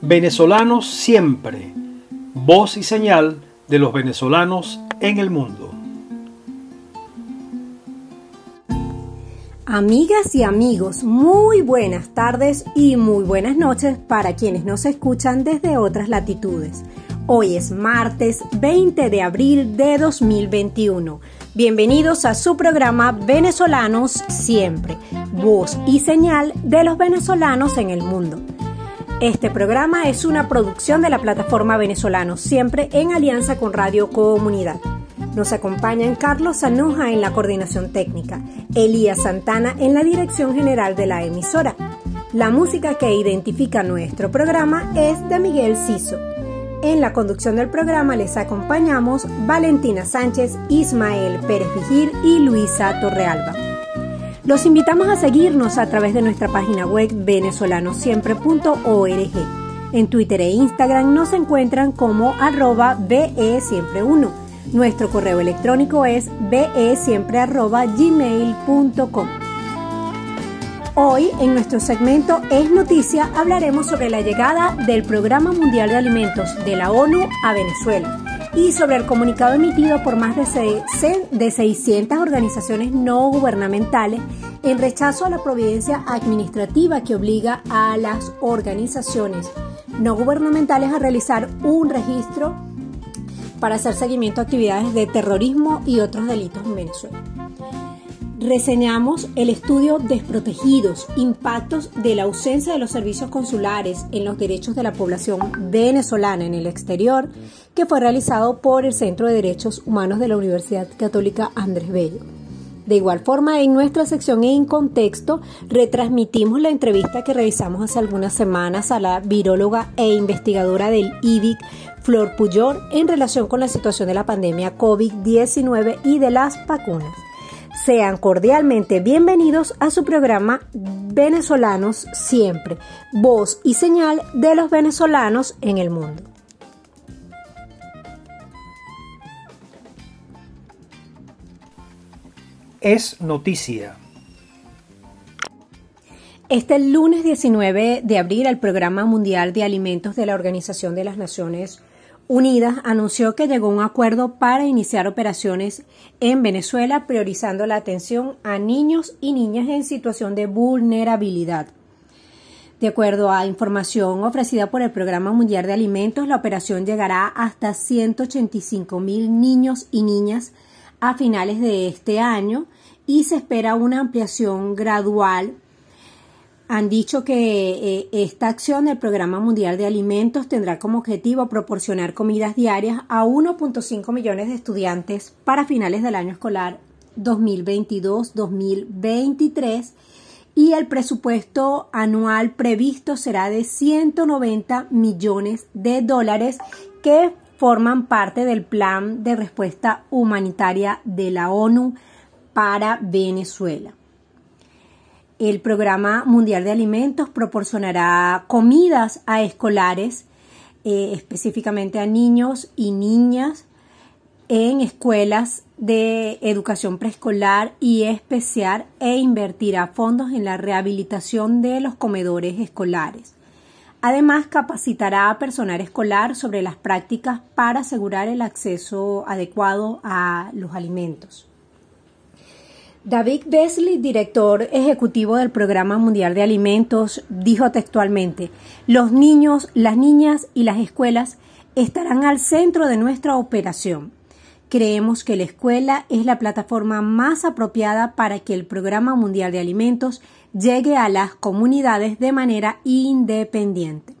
Venezolanos siempre, voz y señal de los venezolanos en el mundo. Amigas y amigos, muy buenas tardes y muy buenas noches para quienes nos escuchan desde otras latitudes. Hoy es martes 20 de abril de 2021. Bienvenidos a su programa Venezolanos Siempre, voz y señal de los venezolanos en el mundo. Este programa es una producción de la plataforma Venezolanos Siempre en alianza con Radio Comunidad. Nos acompañan Carlos Sanuja en la coordinación técnica, Elías Santana en la dirección general de la emisora. La música que identifica nuestro programa es de Miguel Ciso. En la conducción del programa les acompañamos Valentina Sánchez, Ismael Pérez Vigil y Luisa Torrealba. Los invitamos a seguirnos a través de nuestra página web venezolanosiempre.org. En Twitter e Instagram nos encuentran como arroba BE1 nuestro correo electrónico es besiempre.gmail.com. Hoy, en nuestro segmento Es Noticia, hablaremos sobre la llegada del Programa Mundial de Alimentos de la ONU a Venezuela y sobre el comunicado emitido por más de 600 organizaciones no gubernamentales en rechazo a la providencia administrativa que obliga a las organizaciones no gubernamentales a realizar un registro para hacer seguimiento a actividades de terrorismo y otros delitos en Venezuela. Reseñamos el estudio Desprotegidos, impactos de la ausencia de los servicios consulares en los derechos de la población venezolana en el exterior, que fue realizado por el Centro de Derechos Humanos de la Universidad Católica Andrés Bello. De igual forma, en nuestra sección En Contexto, retransmitimos la entrevista que realizamos hace algunas semanas a la viróloga e investigadora del IBIC, Flor Puyol, en relación con la situación de la pandemia COVID-19 y de las vacunas. Sean cordialmente bienvenidos a su programa Venezolanos Siempre, voz y señal de los venezolanos en el mundo. Es noticia. Este lunes 19 de abril, el Programa Mundial de Alimentos de la Organización de las Naciones Unidas anunció que llegó a un acuerdo para iniciar operaciones en Venezuela priorizando la atención a niños y niñas en situación de vulnerabilidad. De acuerdo a información ofrecida por el Programa Mundial de Alimentos, la operación llegará hasta 185 mil niños y niñas a finales de este año y se espera una ampliación gradual. Han dicho que eh, esta acción del Programa Mundial de Alimentos tendrá como objetivo proporcionar comidas diarias a 1.5 millones de estudiantes para finales del año escolar 2022-2023 y el presupuesto anual previsto será de 190 millones de dólares que forman parte del plan de respuesta humanitaria de la ONU para Venezuela. El Programa Mundial de Alimentos proporcionará comidas a escolares, eh, específicamente a niños y niñas en escuelas de educación preescolar y especial e invertirá fondos en la rehabilitación de los comedores escolares. Además, capacitará a personal escolar sobre las prácticas para asegurar el acceso adecuado a los alimentos. David Besley, director ejecutivo del Programa Mundial de Alimentos, dijo textualmente, los niños, las niñas y las escuelas estarán al centro de nuestra operación. Creemos que la escuela es la plataforma más apropiada para que el Programa Mundial de Alimentos llegue a las comunidades de manera independiente.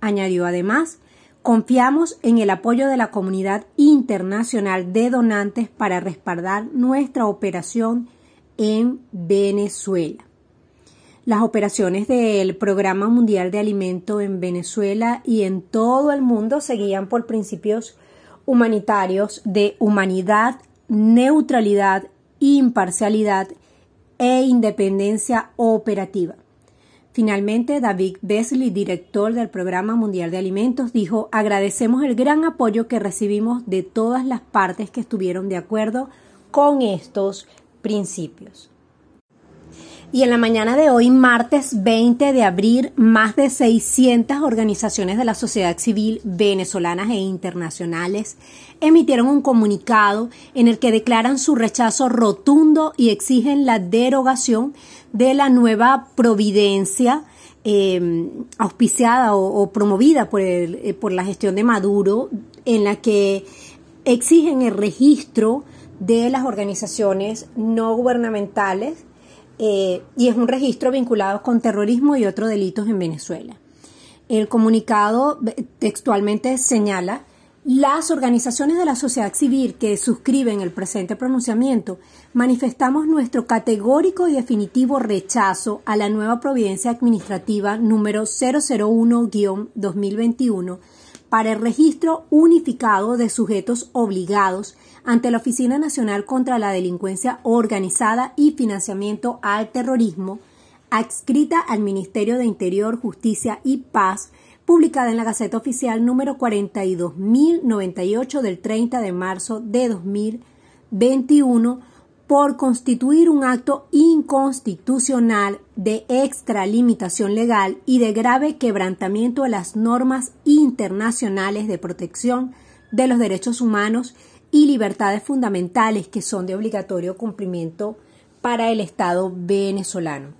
Añadió además Confiamos en el apoyo de la comunidad internacional de donantes para respaldar nuestra operación en Venezuela. Las operaciones del Programa Mundial de Alimento en Venezuela y en todo el mundo seguían por principios humanitarios de humanidad, neutralidad, imparcialidad e independencia operativa. Finalmente, David Besley, director del Programa Mundial de Alimentos, dijo, agradecemos el gran apoyo que recibimos de todas las partes que estuvieron de acuerdo con estos principios. Y en la mañana de hoy, martes 20 de abril, más de 600 organizaciones de la sociedad civil venezolanas e internacionales emitieron un comunicado en el que declaran su rechazo rotundo y exigen la derogación de la nueva providencia eh, auspiciada o, promovida por, eh, por la gestión de Maduro, en la que exigen el registro de las organizaciones no gubernamentales eh, y es un registro vinculado con terrorismo y otros delitos en Venezuela. El comunicado textualmente señala las organizaciones de la sociedad civil que suscriben el presente pronunciamiento manifestamos nuestro categórico y definitivo rechazo a la nueva providencia administrativa número 001-2021 para el registro unificado de sujetos obligados ante la Oficina Nacional contra la Delincuencia Organizada y Financiamiento al Terrorismo, adscrita al Ministerio de Interior, Justicia y Paz, publicada en la Gaceta Oficial número 42.098 del 30 de marzo de 2021 por constituir un acto inconstitucional de extralimitación legal y de grave quebrantamiento de las normas internacionales de protección de los derechos humanos y libertades fundamentales que son de obligatorio cumplimiento para el Estado venezolano.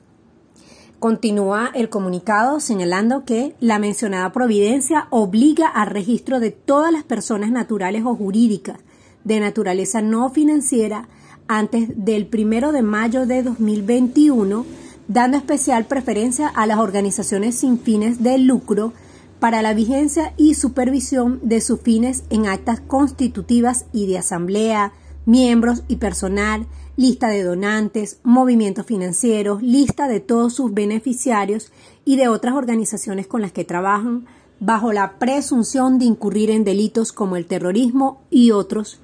Continúa el comunicado señalando que la mencionada providencia obliga al registro de todas las personas naturales o jurídicas de naturaleza no financiera antes del primero de mayo de 2021, dando especial preferencia a las organizaciones sin fines de lucro para la vigencia y supervisión de sus fines en actas constitutivas y de asamblea, miembros y personal, lista de donantes, movimientos financieros, lista de todos sus beneficiarios y de otras organizaciones con las que trabajan, bajo la presunción de incurrir en delitos como el terrorismo y otros,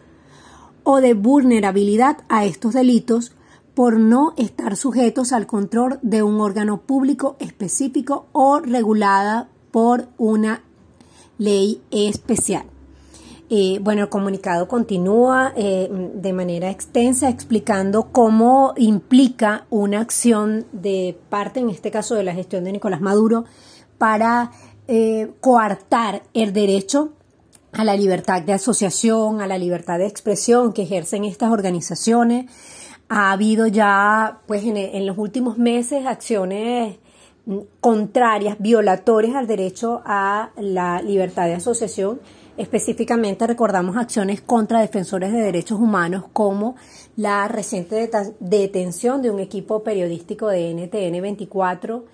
o de vulnerabilidad a estos delitos por no estar sujetos al control de un órgano público específico o regulada por una ley especial. Eh, bueno, el comunicado continúa eh, de manera extensa explicando cómo implica una acción de parte, en este caso de la gestión de Nicolás Maduro, para eh, coartar el derecho a la libertad de asociación, a la libertad de expresión que ejercen estas organizaciones. Ha habido ya, pues, en los últimos meses acciones contrarias, violatorias al derecho a la libertad de asociación. Específicamente recordamos acciones contra defensores de derechos humanos como la reciente detención de un equipo periodístico de NTN 24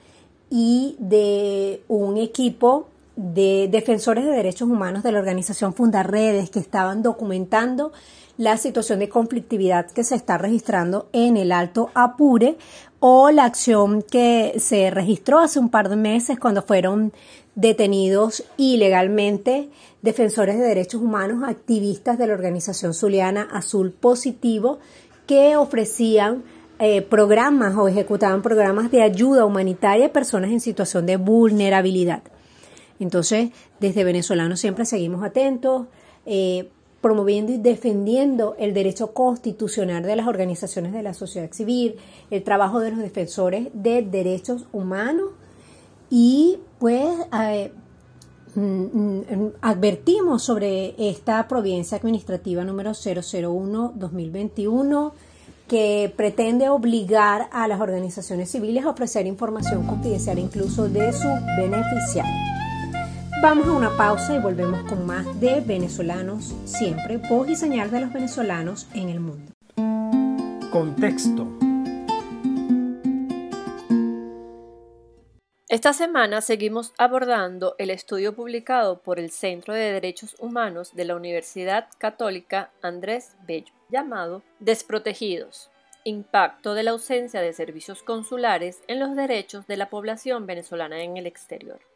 y de un equipo de defensores de derechos humanos de la organización Fundarredes que estaban documentando la situación de conflictividad que se está registrando en el Alto Apure o la acción que se registró hace un par de meses cuando fueron detenidos ilegalmente defensores de derechos humanos, activistas de la organización zuliana Azul Positivo, que ofrecían eh, programas o ejecutaban programas de ayuda humanitaria a personas en situación de vulnerabilidad. Entonces, desde venezolanos siempre seguimos atentos. Eh, promoviendo y defendiendo el derecho constitucional de las organizaciones de la sociedad civil, el trabajo de los defensores de derechos humanos y pues eh, mm, mm, advertimos sobre esta providencia administrativa número 001-2021 que pretende obligar a las organizaciones civiles a ofrecer información confidencial incluso de sus beneficiarios. Vamos a una pausa y volvemos con más de venezolanos siempre, voz y señal de los venezolanos en el mundo. Contexto. Esta semana seguimos abordando el estudio publicado por el Centro de Derechos Humanos de la Universidad Católica Andrés Bello, llamado Desprotegidos. Impacto de la ausencia de servicios consulares en los derechos de la población venezolana en el exterior.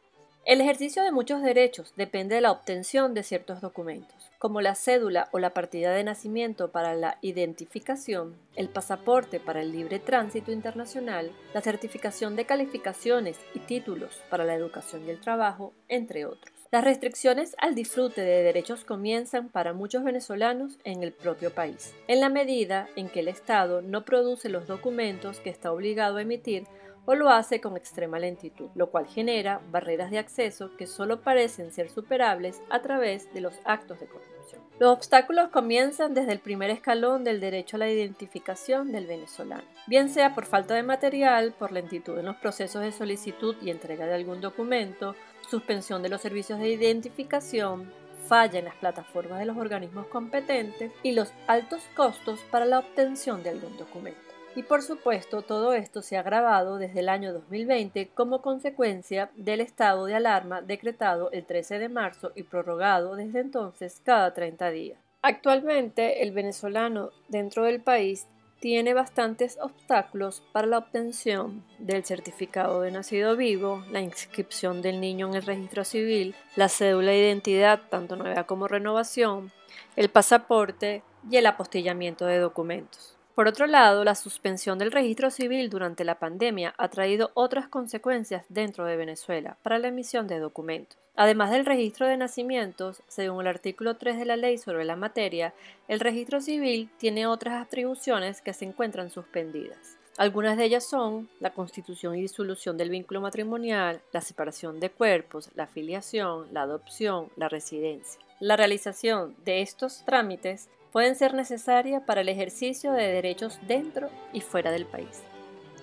El ejercicio de muchos derechos depende de la obtención de ciertos documentos, como la cédula o la partida de nacimiento para la identificación, el pasaporte para el libre tránsito internacional, la certificación de calificaciones y títulos para la educación y el trabajo, entre otros. Las restricciones al disfrute de derechos comienzan para muchos venezolanos en el propio país, en la medida en que el Estado no produce los documentos que está obligado a emitir o lo hace con extrema lentitud, lo cual genera barreras de acceso que solo parecen ser superables a través de los actos de corrupción. Los obstáculos comienzan desde el primer escalón del derecho a la identificación del venezolano, bien sea por falta de material, por lentitud en los procesos de solicitud y entrega de algún documento, suspensión de los servicios de identificación, falla en las plataformas de los organismos competentes y los altos costos para la obtención de algún documento. Y por supuesto, todo esto se ha agravado desde el año 2020 como consecuencia del estado de alarma decretado el 13 de marzo y prorrogado desde entonces cada 30 días. Actualmente, el venezolano dentro del país tiene bastantes obstáculos para la obtención del certificado de nacido vivo, la inscripción del niño en el registro civil, la cédula de identidad, tanto nueva como renovación, el pasaporte y el apostillamiento de documentos. Por otro lado, la suspensión del registro civil durante la pandemia ha traído otras consecuencias dentro de Venezuela para la emisión de documentos. Además del registro de nacimientos, según el artículo 3 de la ley sobre la materia, el registro civil tiene otras atribuciones que se encuentran suspendidas. Algunas de ellas son la constitución y disolución del vínculo matrimonial, la separación de cuerpos, la filiación, la adopción, la residencia. La realización de estos trámites pueden ser necesarias para el ejercicio de derechos dentro y fuera del país.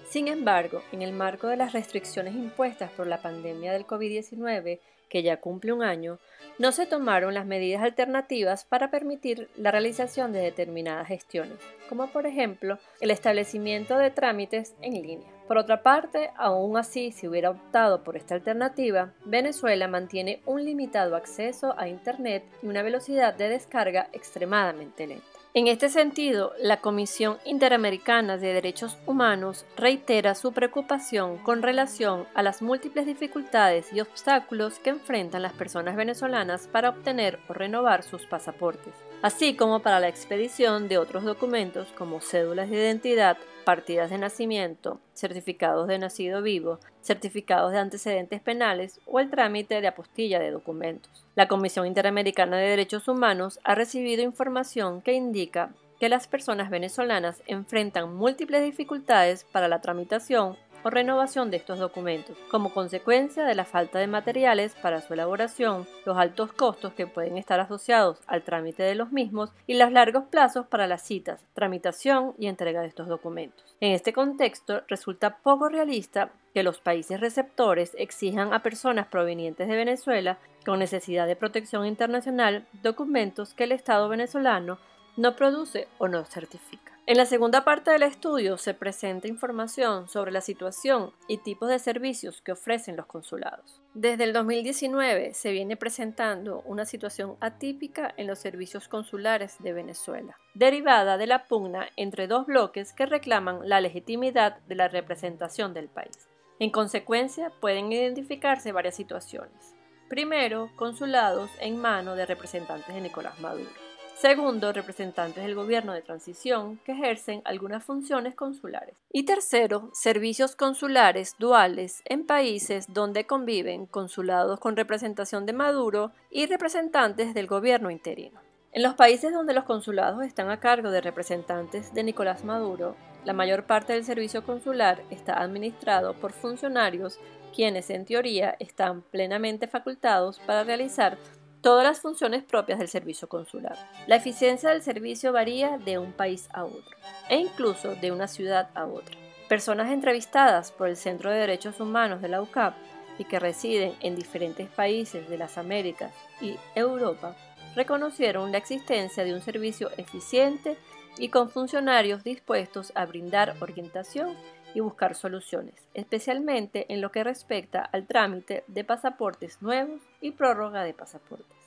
Sin embargo, en el marco de las restricciones impuestas por la pandemia del COVID-19, que ya cumple un año, no se tomaron las medidas alternativas para permitir la realización de determinadas gestiones, como por ejemplo el establecimiento de trámites en línea. Por otra parte, aún así, si hubiera optado por esta alternativa, Venezuela mantiene un limitado acceso a Internet y una velocidad de descarga extremadamente lenta. En este sentido, la Comisión Interamericana de Derechos Humanos reitera su preocupación con relación a las múltiples dificultades y obstáculos que enfrentan las personas venezolanas para obtener o renovar sus pasaportes, así como para la expedición de otros documentos como cédulas de identidad, partidas de nacimiento, certificados de nacido vivo, certificados de antecedentes penales o el trámite de apostilla de documentos. La Comisión Interamericana de Derechos Humanos ha recibido información que indica que las personas venezolanas enfrentan múltiples dificultades para la tramitación o renovación de estos documentos, como consecuencia de la falta de materiales para su elaboración, los altos costos que pueden estar asociados al trámite de los mismos y los largos plazos para las citas, tramitación y entrega de estos documentos. En este contexto, resulta poco realista que los países receptores exijan a personas provenientes de Venezuela con necesidad de protección internacional documentos que el Estado venezolano no produce o no certifica. En la segunda parte del estudio se presenta información sobre la situación y tipos de servicios que ofrecen los consulados. Desde el 2019 se viene presentando una situación atípica en los servicios consulares de Venezuela, derivada de la pugna entre dos bloques que reclaman la legitimidad de la representación del país. En consecuencia, pueden identificarse varias situaciones. Primero, consulados en mano de representantes de Nicolás Maduro. Segundo, representantes del gobierno de transición que ejercen algunas funciones consulares. Y tercero, servicios consulares duales en países donde conviven consulados con representación de Maduro y representantes del gobierno interino. En los países donde los consulados están a cargo de representantes de Nicolás Maduro, la mayor parte del servicio consular está administrado por funcionarios quienes en teoría están plenamente facultados para realizar todas las funciones propias del servicio consular. La eficiencia del servicio varía de un país a otro e incluso de una ciudad a otra. Personas entrevistadas por el Centro de Derechos Humanos de la UCAP y que residen en diferentes países de las Américas y Europa reconocieron la existencia de un servicio eficiente y con funcionarios dispuestos a brindar orientación y buscar soluciones, especialmente en lo que respecta al trámite de pasaportes nuevos y prórroga de pasaportes.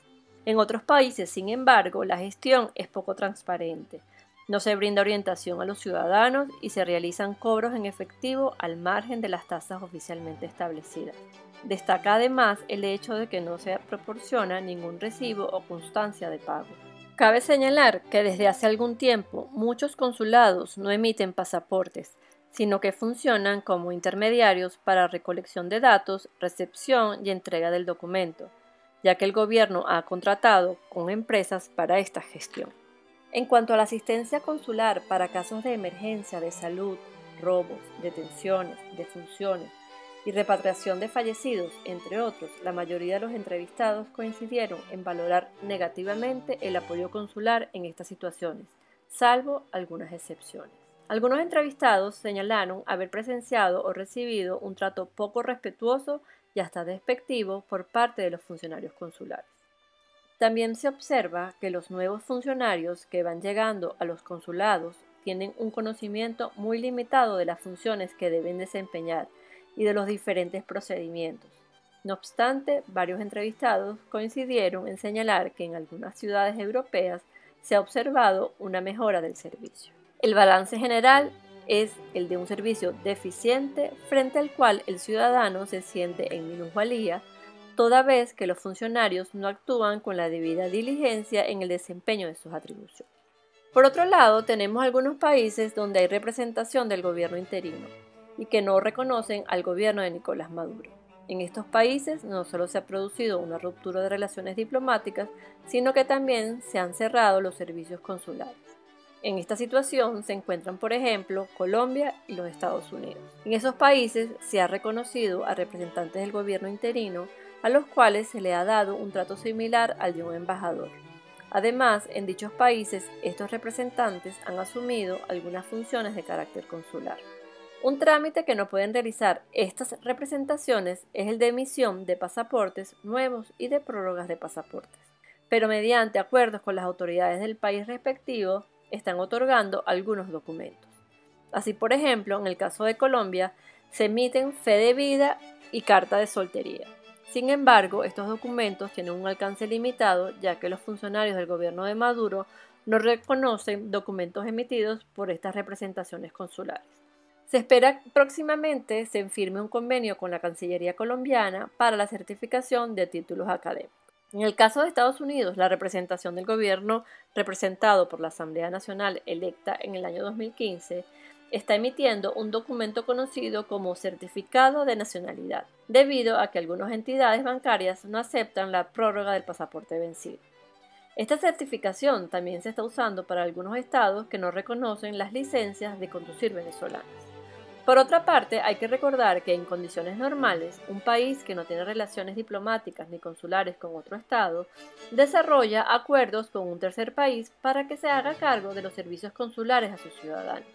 En otros países, sin embargo, la gestión es poco transparente. No se brinda orientación a los ciudadanos y se realizan cobros en efectivo al margen de las tasas oficialmente establecidas. Destaca además el hecho de que no se proporciona ningún recibo o constancia de pago. Cabe señalar que desde hace algún tiempo muchos consulados no emiten pasaportes, sino que funcionan como intermediarios para recolección de datos, recepción y entrega del documento, ya que el gobierno ha contratado con empresas para esta gestión. En cuanto a la asistencia consular para casos de emergencia de salud, robos, detenciones, defunciones, y repatriación de fallecidos, entre otros, la mayoría de los entrevistados coincidieron en valorar negativamente el apoyo consular en estas situaciones, salvo algunas excepciones. Algunos entrevistados señalaron haber presenciado o recibido un trato poco respetuoso y hasta despectivo por parte de los funcionarios consulares. También se observa que los nuevos funcionarios que van llegando a los consulados tienen un conocimiento muy limitado de las funciones que deben desempeñar y de los diferentes procedimientos. No obstante, varios entrevistados coincidieron en señalar que en algunas ciudades europeas se ha observado una mejora del servicio. El balance general es el de un servicio deficiente frente al cual el ciudadano se siente en minusvalía, toda vez que los funcionarios no actúan con la debida diligencia en el desempeño de sus atribuciones. Por otro lado, tenemos algunos países donde hay representación del gobierno interino, y que no reconocen al gobierno de Nicolás Maduro. En estos países no solo se ha producido una ruptura de relaciones diplomáticas, sino que también se han cerrado los servicios consulares. En esta situación se encuentran, por ejemplo, Colombia y los Estados Unidos. En esos países se ha reconocido a representantes del gobierno interino, a los cuales se le ha dado un trato similar al de un embajador. Además, en dichos países, estos representantes han asumido algunas funciones de carácter consular. Un trámite que no pueden realizar estas representaciones es el de emisión de pasaportes nuevos y de prórrogas de pasaportes, pero mediante acuerdos con las autoridades del país respectivo están otorgando algunos documentos. Así, por ejemplo, en el caso de Colombia, se emiten fe de vida y carta de soltería. Sin embargo, estos documentos tienen un alcance limitado ya que los funcionarios del gobierno de Maduro no reconocen documentos emitidos por estas representaciones consulares. Se espera próximamente se firme un convenio con la Cancillería colombiana para la certificación de títulos académicos. En el caso de Estados Unidos, la representación del gobierno representado por la Asamblea Nacional electa en el año 2015 está emitiendo un documento conocido como certificado de nacionalidad, debido a que algunas entidades bancarias no aceptan la prórroga del pasaporte vencido. Esta certificación también se está usando para algunos estados que no reconocen las licencias de conducir venezolanas. Por otra parte, hay que recordar que en condiciones normales, un país que no tiene relaciones diplomáticas ni consulares con otro Estado, desarrolla acuerdos con un tercer país para que se haga cargo de los servicios consulares a sus ciudadanos.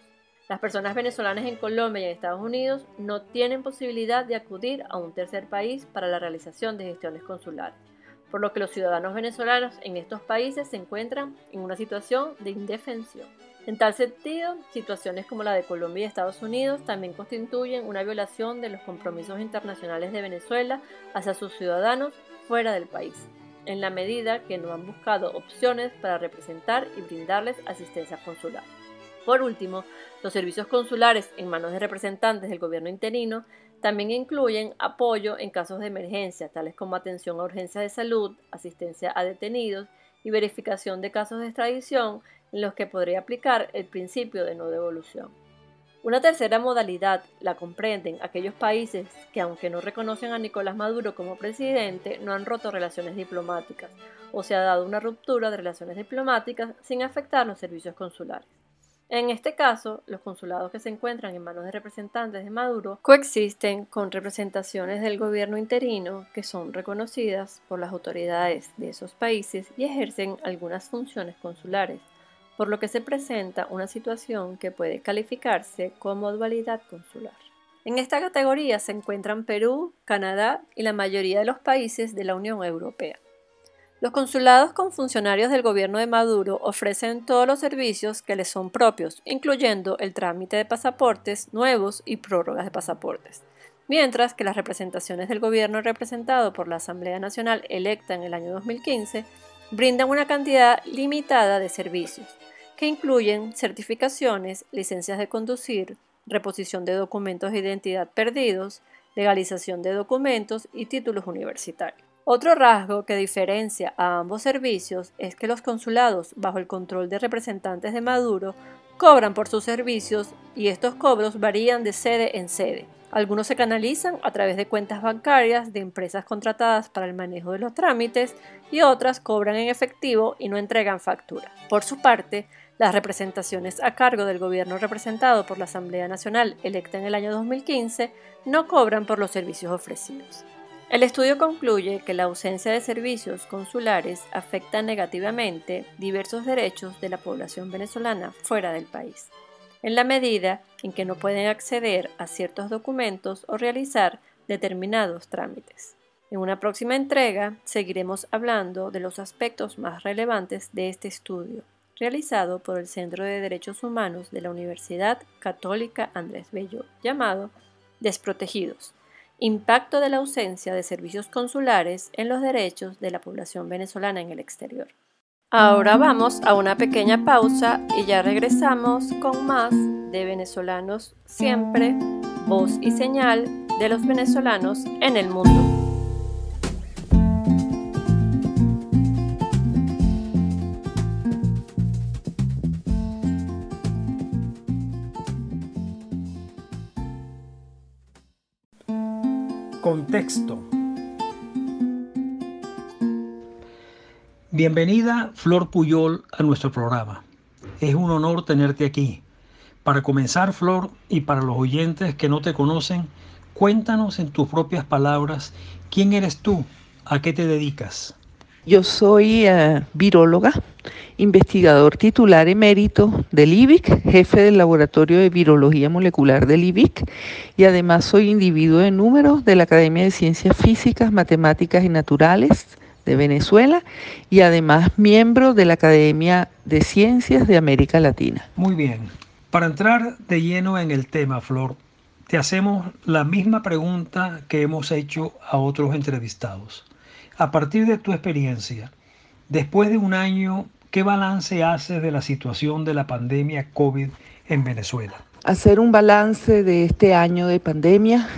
Las personas venezolanas en Colombia y en Estados Unidos no tienen posibilidad de acudir a un tercer país para la realización de gestiones consulares, por lo que los ciudadanos venezolanos en estos países se encuentran en una situación de indefensión. En tal sentido, situaciones como la de Colombia y Estados Unidos también constituyen una violación de los compromisos internacionales de Venezuela hacia sus ciudadanos fuera del país, en la medida que no han buscado opciones para representar y brindarles asistencia consular. Por último, los servicios consulares en manos de representantes del gobierno interino también incluyen apoyo en casos de emergencia, tales como atención a urgencias de salud, asistencia a detenidos y verificación de casos de extradición en los que podría aplicar el principio de no devolución. Una tercera modalidad la comprenden aquellos países que, aunque no reconocen a Nicolás Maduro como presidente, no han roto relaciones diplomáticas o se ha dado una ruptura de relaciones diplomáticas sin afectar los servicios consulares. En este caso, los consulados que se encuentran en manos de representantes de Maduro coexisten con representaciones del gobierno interino que son reconocidas por las autoridades de esos países y ejercen algunas funciones consulares, por lo que se presenta una situación que puede calificarse como dualidad consular. En esta categoría se encuentran Perú, Canadá y la mayoría de los países de la Unión Europea. Los consulados con funcionarios del gobierno de Maduro ofrecen todos los servicios que les son propios, incluyendo el trámite de pasaportes nuevos y prórrogas de pasaportes, mientras que las representaciones del gobierno representado por la Asamblea Nacional electa en el año 2015 brindan una cantidad limitada de servicios, que incluyen certificaciones, licencias de conducir, reposición de documentos de identidad perdidos, legalización de documentos y títulos universitarios. Otro rasgo que diferencia a ambos servicios es que los consulados, bajo el control de representantes de Maduro, cobran por sus servicios y estos cobros varían de sede en sede. Algunos se canalizan a través de cuentas bancarias de empresas contratadas para el manejo de los trámites y otras cobran en efectivo y no entregan factura. Por su parte, las representaciones a cargo del gobierno representado por la Asamblea Nacional electa en el año 2015 no cobran por los servicios ofrecidos. El estudio concluye que la ausencia de servicios consulares afecta negativamente diversos derechos de la población venezolana fuera del país, en la medida en que no pueden acceder a ciertos documentos o realizar determinados trámites. En una próxima entrega seguiremos hablando de los aspectos más relevantes de este estudio, realizado por el Centro de Derechos Humanos de la Universidad Católica Andrés Bello, llamado Desprotegidos Impacto de la ausencia de servicios consulares en los derechos de la población venezolana en el exterior. Ahora vamos a una pequeña pausa y ya regresamos con más de venezolanos siempre, voz y señal de los venezolanos en el mundo. Contexto. Bienvenida Flor Puyol a nuestro programa. Es un honor tenerte aquí. Para comenzar, Flor, y para los oyentes que no te conocen, cuéntanos en tus propias palabras quién eres tú, a qué te dedicas. Yo soy uh, viróloga, investigador titular emérito del IBIC, jefe del Laboratorio de Virología Molecular del IBIC y además soy individuo de números de la Academia de Ciencias Físicas, Matemáticas y Naturales de Venezuela y además miembro de la Academia de Ciencias de América Latina. Muy bien. Para entrar de lleno en el tema, Flor, te hacemos la misma pregunta que hemos hecho a otros entrevistados. A partir de tu experiencia, después de un año, ¿qué balance haces de la situación de la pandemia COVID en Venezuela? Hacer un balance de este año de pandemia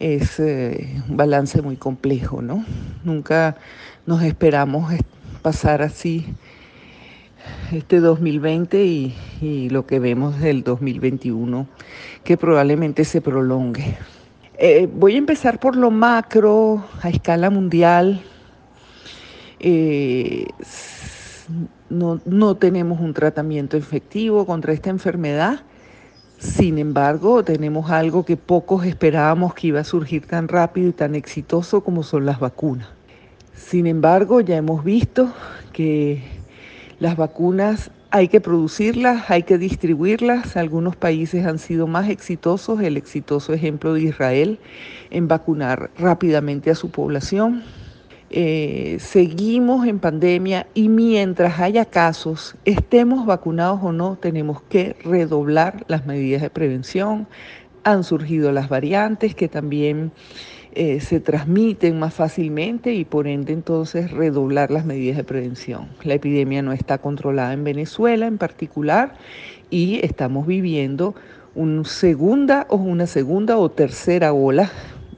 es eh, un balance muy complejo, ¿no? Nunca nos esperamos pasar así este 2020 y, y lo que vemos del 2021, que probablemente se prolongue. Eh, voy a empezar por lo macro, a escala mundial. Eh, no, no tenemos un tratamiento efectivo contra esta enfermedad. Sin embargo, tenemos algo que pocos esperábamos que iba a surgir tan rápido y tan exitoso como son las vacunas. Sin embargo, ya hemos visto que las vacunas hay que producirlas, hay que distribuirlas. Algunos países han sido más exitosos, el exitoso ejemplo de Israel en vacunar rápidamente a su población. Eh, seguimos en pandemia y mientras haya casos, estemos vacunados o no, tenemos que redoblar las medidas de prevención. Han surgido las variantes que también eh, se transmiten más fácilmente y por ende entonces redoblar las medidas de prevención. La epidemia no está controlada en Venezuela en particular y estamos viviendo una segunda o una segunda o tercera ola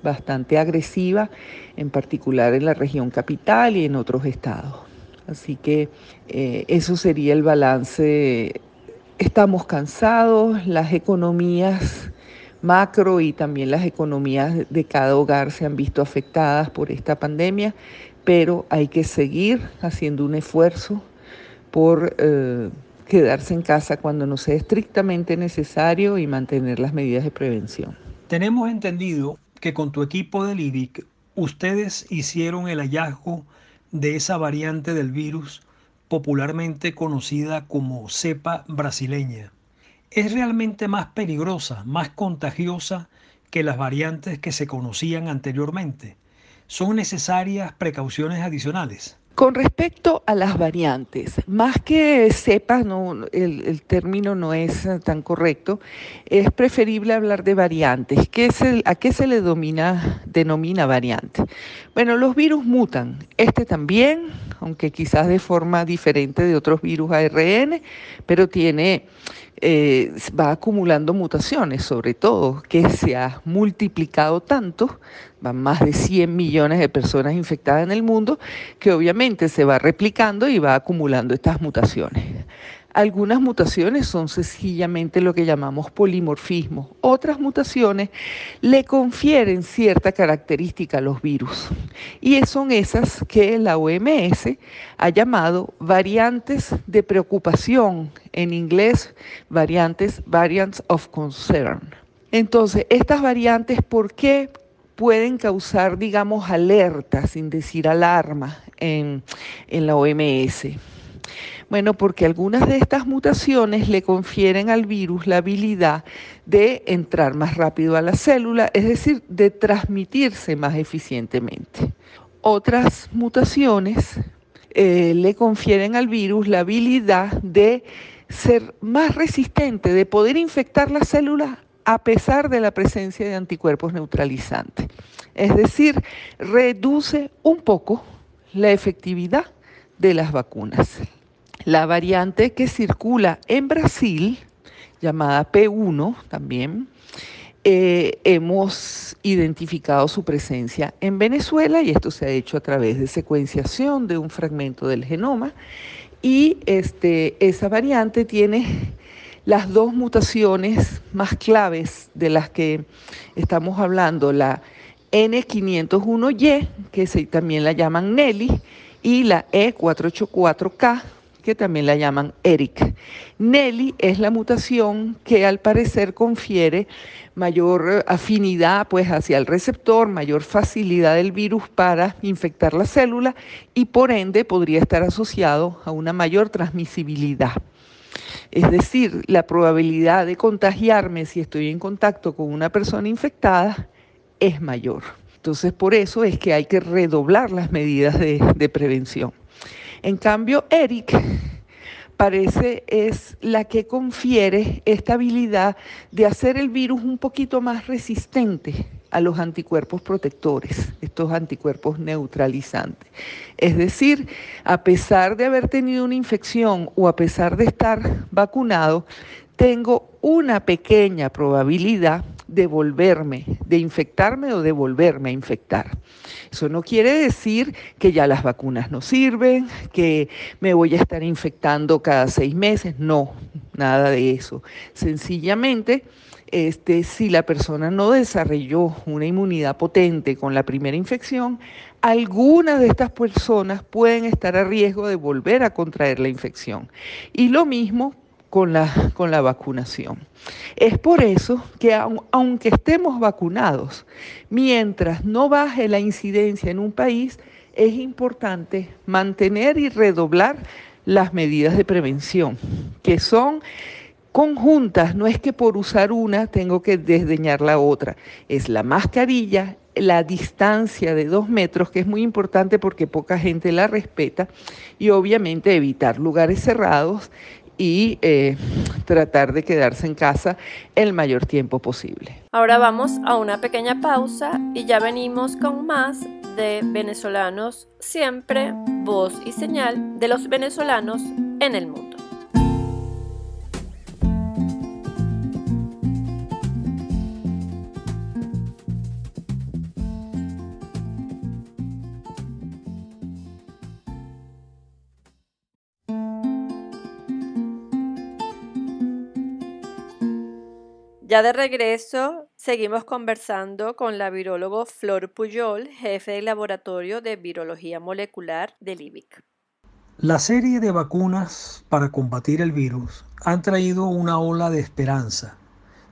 bastante agresiva, en particular en la región capital y en otros estados. Así que eh, eso sería el balance. Estamos cansados, las economías macro y también las economías de cada hogar se han visto afectadas por esta pandemia, pero hay que seguir haciendo un esfuerzo por eh, quedarse en casa cuando no sea estrictamente necesario y mantener las medidas de prevención. Tenemos entendido que con tu equipo del IDIC ustedes hicieron el hallazgo de esa variante del virus popularmente conocida como cepa brasileña es realmente más peligrosa, más contagiosa que las variantes que se conocían anteriormente. Son necesarias precauciones adicionales. Con respecto a las variantes, más que sepas, no, el, término no es tan correcto, es preferible hablar de variantes. ¿Qué ¿A qué se le denomina variante? Bueno, los virus mutan, este también, aunque quizás de forma diferente de otros virus ARN, pero tiene eh, va acumulando mutaciones, sobre todo, que se ha multiplicado tanto, van más de 100 millones de personas infectadas en el mundo, que obviamente se va replicando y va acumulando estas mutaciones. Algunas mutaciones son sencillamente lo que llamamos polimorfismo. Otras mutaciones le confieren cierta característica a los virus. Y son esas que la OMS ha llamado variantes de preocupación, en inglés variantes, variants of concern. Entonces, estas variantes, ¿por qué pueden causar, digamos, alerta, sin decir alarma, en, en la OMS? Bueno, porque algunas de estas mutaciones le confieren al virus la habilidad de entrar más rápido a la célula, es decir, de transmitirse más eficientemente. Otras mutaciones eh, le confieren al virus la habilidad de ser más resistente, de poder infectar las células a pesar de la presencia de anticuerpos neutralizantes. Es decir, reduce un poco la efectividad de las vacunas. La variante que circula en Brasil, llamada P1 también, eh, hemos identificado su presencia en Venezuela y esto se ha hecho a través de secuenciación de un fragmento del genoma y este, esa variante tiene las dos mutaciones más claves de las que estamos hablando, la N501Y, que también la llaman Nelly, y la E484K, que también la llaman ERIC. Nelly es la mutación que al parecer confiere mayor afinidad pues hacia el receptor, mayor facilidad del virus para infectar la célula y por ende podría estar asociado a una mayor transmisibilidad. Es decir, la probabilidad de contagiarme si estoy en contacto con una persona infectada es mayor. Entonces, por eso es que hay que redoblar las medidas de, de prevención. En cambio, Eric parece es la que confiere esta habilidad de hacer el virus un poquito más resistente a los anticuerpos protectores, estos anticuerpos neutralizantes. Es decir, a pesar de haber tenido una infección o a pesar de estar vacunado, tengo una pequeña probabilidad de volverme, de infectarme o de volverme a infectar. Eso no quiere decir que ya las vacunas no sirven, que me voy a estar infectando cada seis meses, no, nada de eso. Sencillamente, este, si la persona no desarrolló una inmunidad potente con la primera infección, algunas de estas personas pueden estar a riesgo de volver a contraer la infección. Y lo mismo con la, con la vacunación. Es por eso que aunque estemos vacunados, mientras no baje la incidencia en un país, es importante mantener y redoblar las medidas de prevención, que son conjuntas, no es que por usar una tengo que desdeñar la otra, es la mascarilla, la distancia de dos metros, que es muy importante porque poca gente la respeta, y obviamente evitar lugares cerrados y eh, tratar de quedarse en casa el mayor tiempo posible. Ahora vamos a una pequeña pausa y ya venimos con más de venezolanos siempre, voz y señal de los venezolanos en el mundo. Ya de regreso, seguimos conversando con la virólogo Flor Puyol, jefe del laboratorio de virología molecular del IBIC. La serie de vacunas para combatir el virus han traído una ola de esperanza,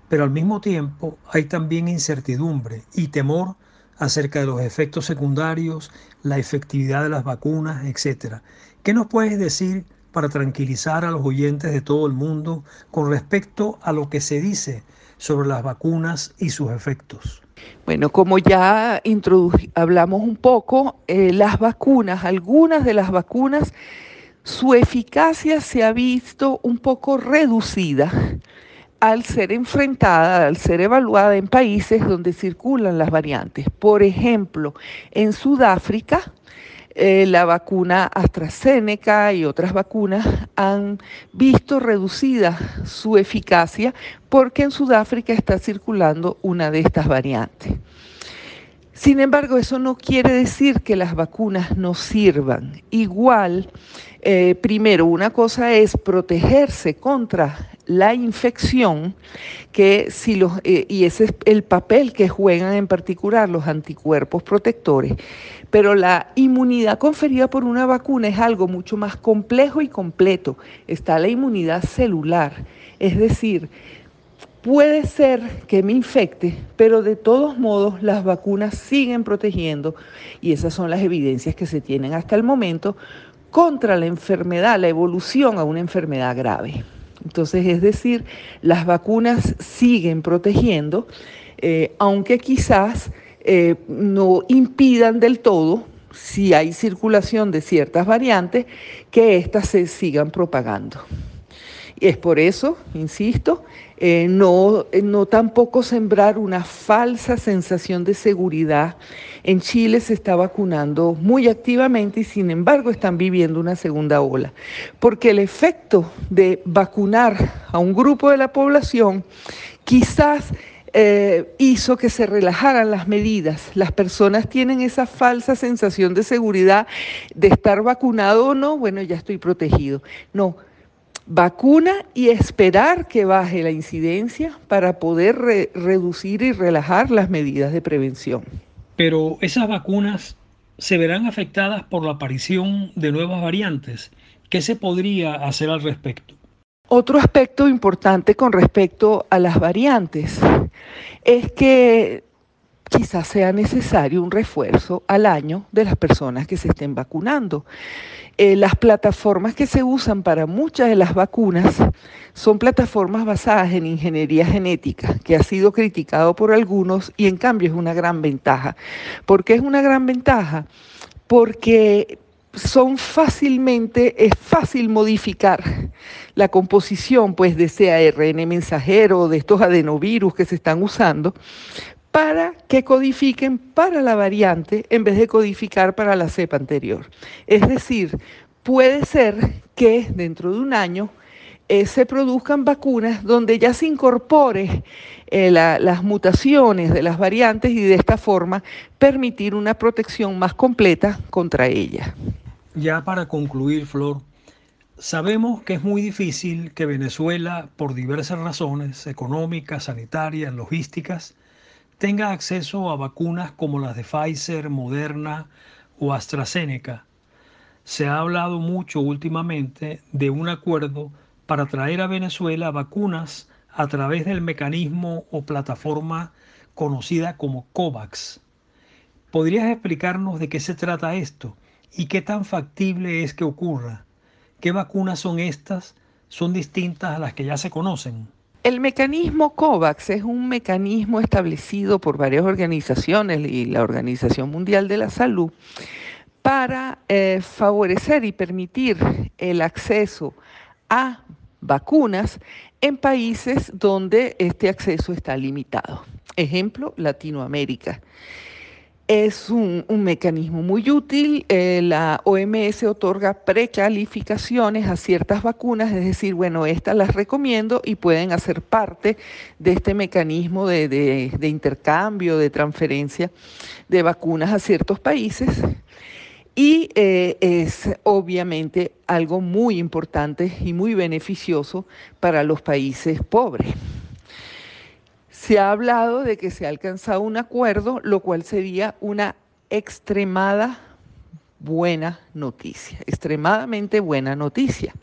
pero al mismo tiempo hay también incertidumbre y temor acerca de los efectos secundarios, la efectividad de las vacunas, etc. ¿Qué nos puedes decir para tranquilizar a los oyentes de todo el mundo con respecto a lo que se dice sobre las vacunas y sus efectos? Bueno, como ya hablamos un poco, eh, las vacunas, algunas de las vacunas, su eficacia se ha visto un poco reducida al ser enfrentada, al ser evaluada en países donde circulan las variantes. Por ejemplo, en Sudáfrica, eh, la vacuna AstraZeneca y otras vacunas han visto reducida su eficacia porque en Sudáfrica está circulando una de estas variantes. Sin embargo, eso no quiere decir que las vacunas no sirvan. Igual, eh, primero, una cosa es protegerse contra la infección, que si los, eh, y ese es el papel que juegan en particular los anticuerpos protectores. Pero la inmunidad conferida por una vacuna es algo mucho más complejo y completo. Está la inmunidad celular, es decir, puede ser que me infecte, pero de todos modos las vacunas siguen protegiendo y esas son las evidencias que se tienen hasta el momento contra la enfermedad, la evolución a una enfermedad grave. Entonces, es decir, las vacunas siguen protegiendo, eh, aunque quizás eh, no impidan del todo, si hay circulación de ciertas variantes, que éstas se sigan propagando. Y es por eso, insisto, eh, no, no tampoco sembrar una falsa sensación de seguridad. En Chile se está vacunando muy activamente y sin embargo están viviendo una segunda ola, porque el efecto de vacunar a un grupo de la población quizás eh, hizo que se relajaran las medidas. Las personas tienen esa falsa sensación de seguridad de estar vacunado o no, bueno, ya estoy protegido. No, vacuna y esperar que baje la incidencia para poder reducir y relajar las medidas de prevención. Pero esas vacunas se verán afectadas por la aparición de nuevas variantes. ¿Qué se podría hacer al respecto? Otro aspecto importante con respecto a las variantes es que quizás sea necesario un refuerzo al año de las personas que se estén vacunando. Eh, las plataformas que se usan para muchas de las vacunas son plataformas basadas en ingeniería genética, que ha sido criticado por algunos y en cambio es una gran ventaja. ¿Por qué es una gran ventaja? Porque son fácilmente, es fácil modificar la composición pues de ese ARN mensajero, de estos adenovirus que se están usando, para que codifiquen para la variante en vez de codificar para la cepa anterior. Es decir, puede ser que dentro de un año eh, se produzcan vacunas donde ya se incorpore eh, las mutaciones de las variantes y de esta forma permitir una protección más completa contra ellas. Ya para concluir, Flor, sabemos que es muy difícil que Venezuela, por diversas razones económicas, sanitarias, logísticas, tenga acceso a vacunas como las de Pfizer, Moderna o AstraZeneca. Se ha hablado mucho últimamente de un acuerdo para traer a Venezuela vacunas a través del mecanismo o plataforma conocida como COVAX. ¿Podrías explicarnos de qué se trata esto y qué tan factible es que ocurra? ¿Qué vacunas son estas? ¿Son distintas a las que ya se conocen? El mecanismo COVAX es un mecanismo establecido por varias organizaciones y la Organización Mundial de la Salud para eh, favorecer y permitir el acceso a vacunas en países donde este acceso está limitado. Ejemplo, Latinoamérica es un, mecanismo muy útil. Eh, la OMS otorga precalificaciones a ciertas vacunas, es decir, bueno, estas las recomiendo y pueden hacer parte de este mecanismo de, intercambio, de transferencia de vacunas a ciertos países. Y eh, es obviamente algo muy importante y muy beneficioso para los países pobres. Se ha hablado de que se ha alcanzado un acuerdo, lo cual sería una extremada buena noticia, extremadamente buena noticia.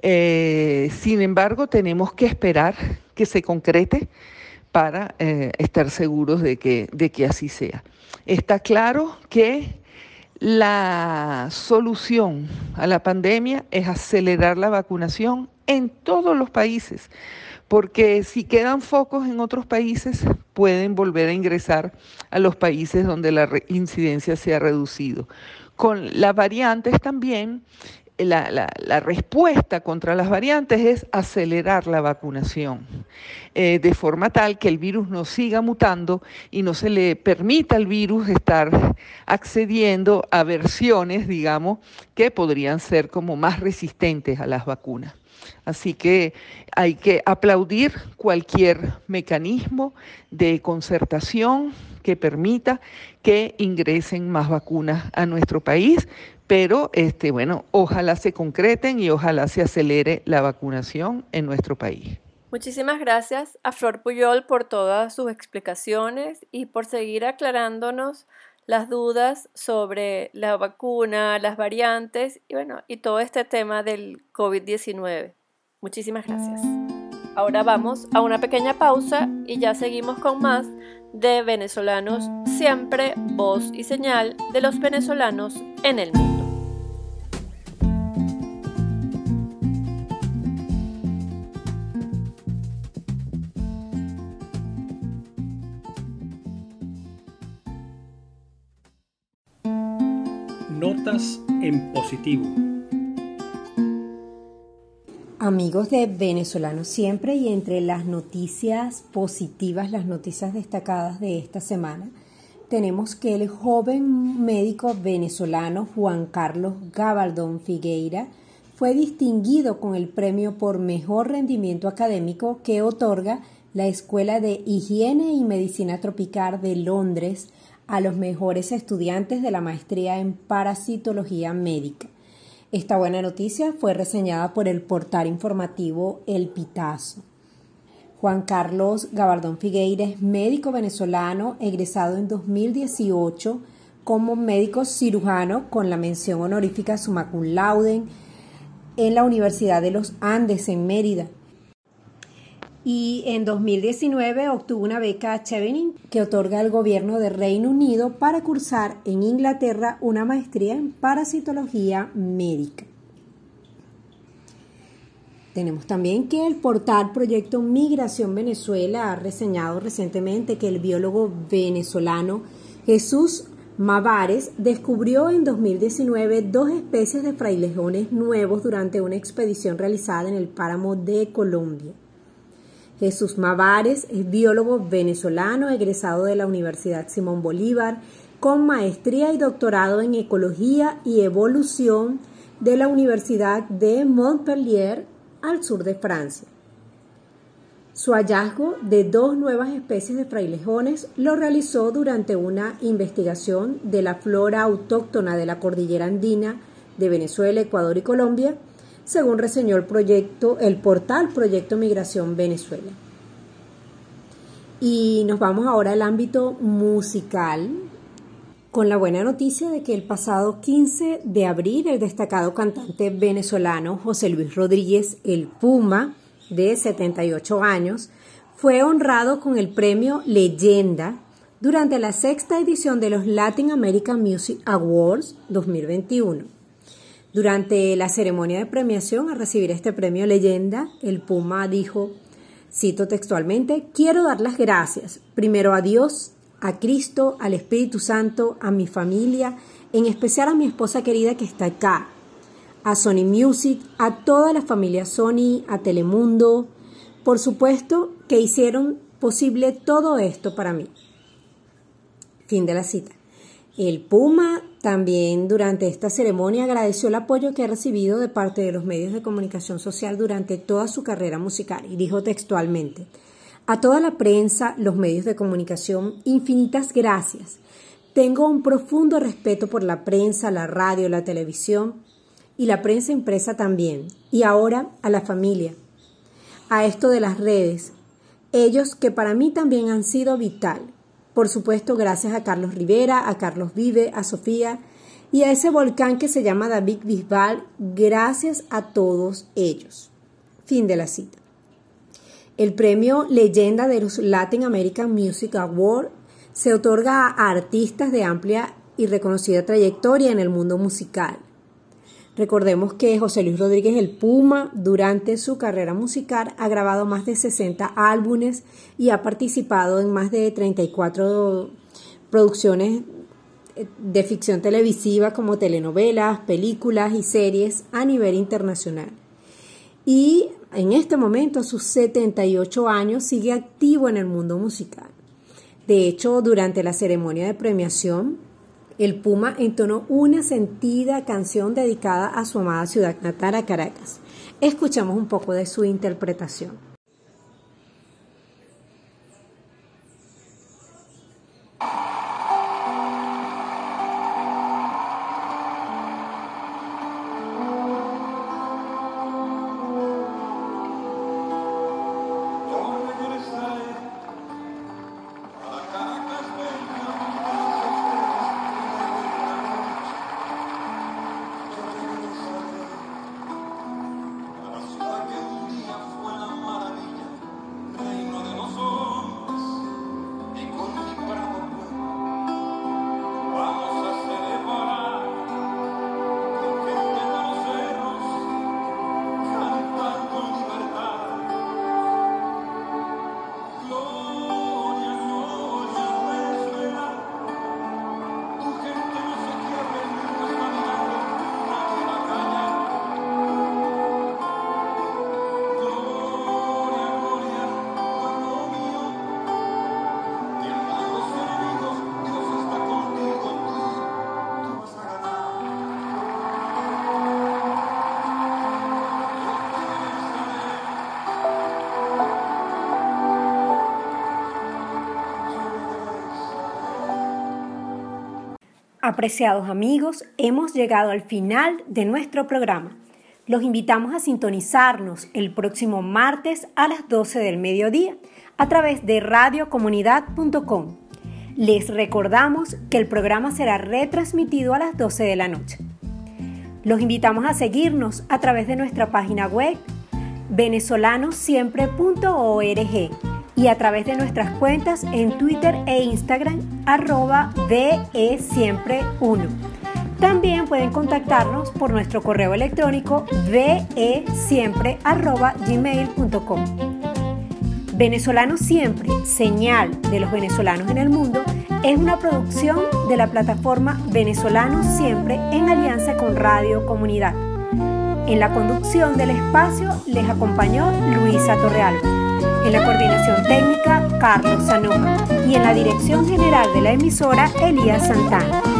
Eh, sin embargo, tenemos que esperar que se concrete para eh, estar seguros de que, de que así sea. Está claro que la solución a la pandemia es acelerar la vacunación en todos los países, porque si quedan focos en otros países, pueden volver a ingresar a los países donde la incidencia se ha reducido. Con las variantes también la, respuesta contra las variantes es acelerar la vacunación, eh, de forma tal que el virus no siga mutando y no se le permita al virus estar accediendo a versiones, digamos, que podrían ser como más resistentes a las vacunas. Así que hay que aplaudir cualquier mecanismo de concertación que permita que ingresen más vacunas a nuestro país, pero este, bueno, ojalá se concreten y ojalá se acelere la vacunación en nuestro país. Muchísimas gracias a Flor Puyol por todas sus explicaciones y por seguir aclarándonos las dudas sobre la vacuna, las variantes y bueno, y todo este tema del COVID-19. Muchísimas gracias. Ahora vamos a una pequeña pausa y ya seguimos con más de venezolanos siempre, voz y señal de los venezolanos en el mundo. Notas en positivo. Amigos de Venezolanos Siempre y entre las noticias positivas, las noticias destacadas de esta semana, tenemos que el joven médico venezolano Juan Carlos Gabaldón Figueira fue distinguido con el premio por mejor rendimiento académico que otorga la Escuela de Higiene y Medicina Tropical de Londres a los mejores estudiantes de la maestría en parasitología médica. Esta buena noticia fue reseñada por el portal informativo El Pitazo. Juan Carlos Gabardón Figueira es médico venezolano egresado en 2018 como médico cirujano con la mención honorífica summa cum laude en la Universidad de los Andes en Mérida y en 2019 obtuvo una beca Chevening que otorga el gobierno de Reino Unido para cursar en Inglaterra una maestría en parasitología médica. Tenemos también que el portal Proyecto Migración Venezuela ha reseñado recientemente que el biólogo venezolano Jesús Mavares descubrió en 2019 dos especies de frailejones nuevos durante una expedición realizada en el páramo de Colombia. Jesús Mavares es biólogo venezolano egresado de la Universidad Simón Bolívar con maestría y doctorado en ecología y evolución de la Universidad de Montpellier al sur de Francia. Su hallazgo de dos nuevas especies de frailejones lo realizó durante una investigación de la flora autóctona de la cordillera andina de Venezuela, Ecuador y Colombia según reseñó el proyecto, el portal Proyecto Migración Venezuela. Y nos vamos ahora al ámbito musical, con la buena noticia de que el pasado 15 de abril el destacado cantante venezolano José Luis Rodríguez, el Puma, de 78 años, fue honrado con el premio Leyenda durante la sexta edición de los Latin American Music Awards 2021. Durante la ceremonia de premiación a recibir este premio leyenda, el Puma dijo, cito textualmente, quiero dar las gracias primero a Dios, a Cristo, al Espíritu Santo, a mi familia, en especial a mi esposa querida que está acá, a Sony Music, a toda la familia Sony, a Telemundo, por supuesto que hicieron posible todo esto para mí. Fin de la cita. El Puma también durante esta ceremonia agradeció el apoyo que ha recibido de parte de los medios de comunicación social durante toda su carrera musical y dijo textualmente, a toda la prensa, los medios de comunicación, infinitas gracias. Tengo un profundo respeto por la prensa, la radio, la televisión y la prensa impresa también. Y ahora a la familia, a esto de las redes, ellos que para mí también han sido vital por supuesto, gracias a Carlos Rivera, a Carlos Vive, a Sofía y a ese volcán que se llama David Bisbal, gracias a todos ellos. Fin de la cita. El premio Leyenda de los Latin American Music Award se otorga a artistas de amplia y reconocida trayectoria en el mundo musical. Recordemos que José Luis Rodríguez el Puma durante su carrera musical ha grabado más de 60 álbumes y ha participado en más de 34 producciones de ficción televisiva como telenovelas, películas y series a nivel internacional. Y en este momento, a sus 78 años, sigue activo en el mundo musical. De hecho, durante la ceremonia de premiación, el Puma entonó una sentida canción dedicada a su amada ciudad natal, Caracas. Escuchamos un poco de su interpretación. Apreciados amigos, hemos llegado al final de nuestro programa. Los invitamos a sintonizarnos el próximo martes a las 12 del mediodía a través de radiocomunidad.com. Les recordamos que el programa será retransmitido a las 12 de la noche. Los invitamos a seguirnos a través de nuestra página web venezolanosiempre.org y a través de nuestras cuentas en Twitter e Instagram arroba Siempre 1. También pueden contactarnos por nuestro correo electrónico siempre arroba gmail.com. Venezolanos Siempre, señal de los venezolanos en el mundo, es una producción de la plataforma Venezolanos Siempre en alianza con Radio Comunidad. En la conducción del espacio les acompañó Luisa Torrealba. En la coordinación técnica, Carlos Sanoja. Y en la dirección general de la emisora, Elías Santana.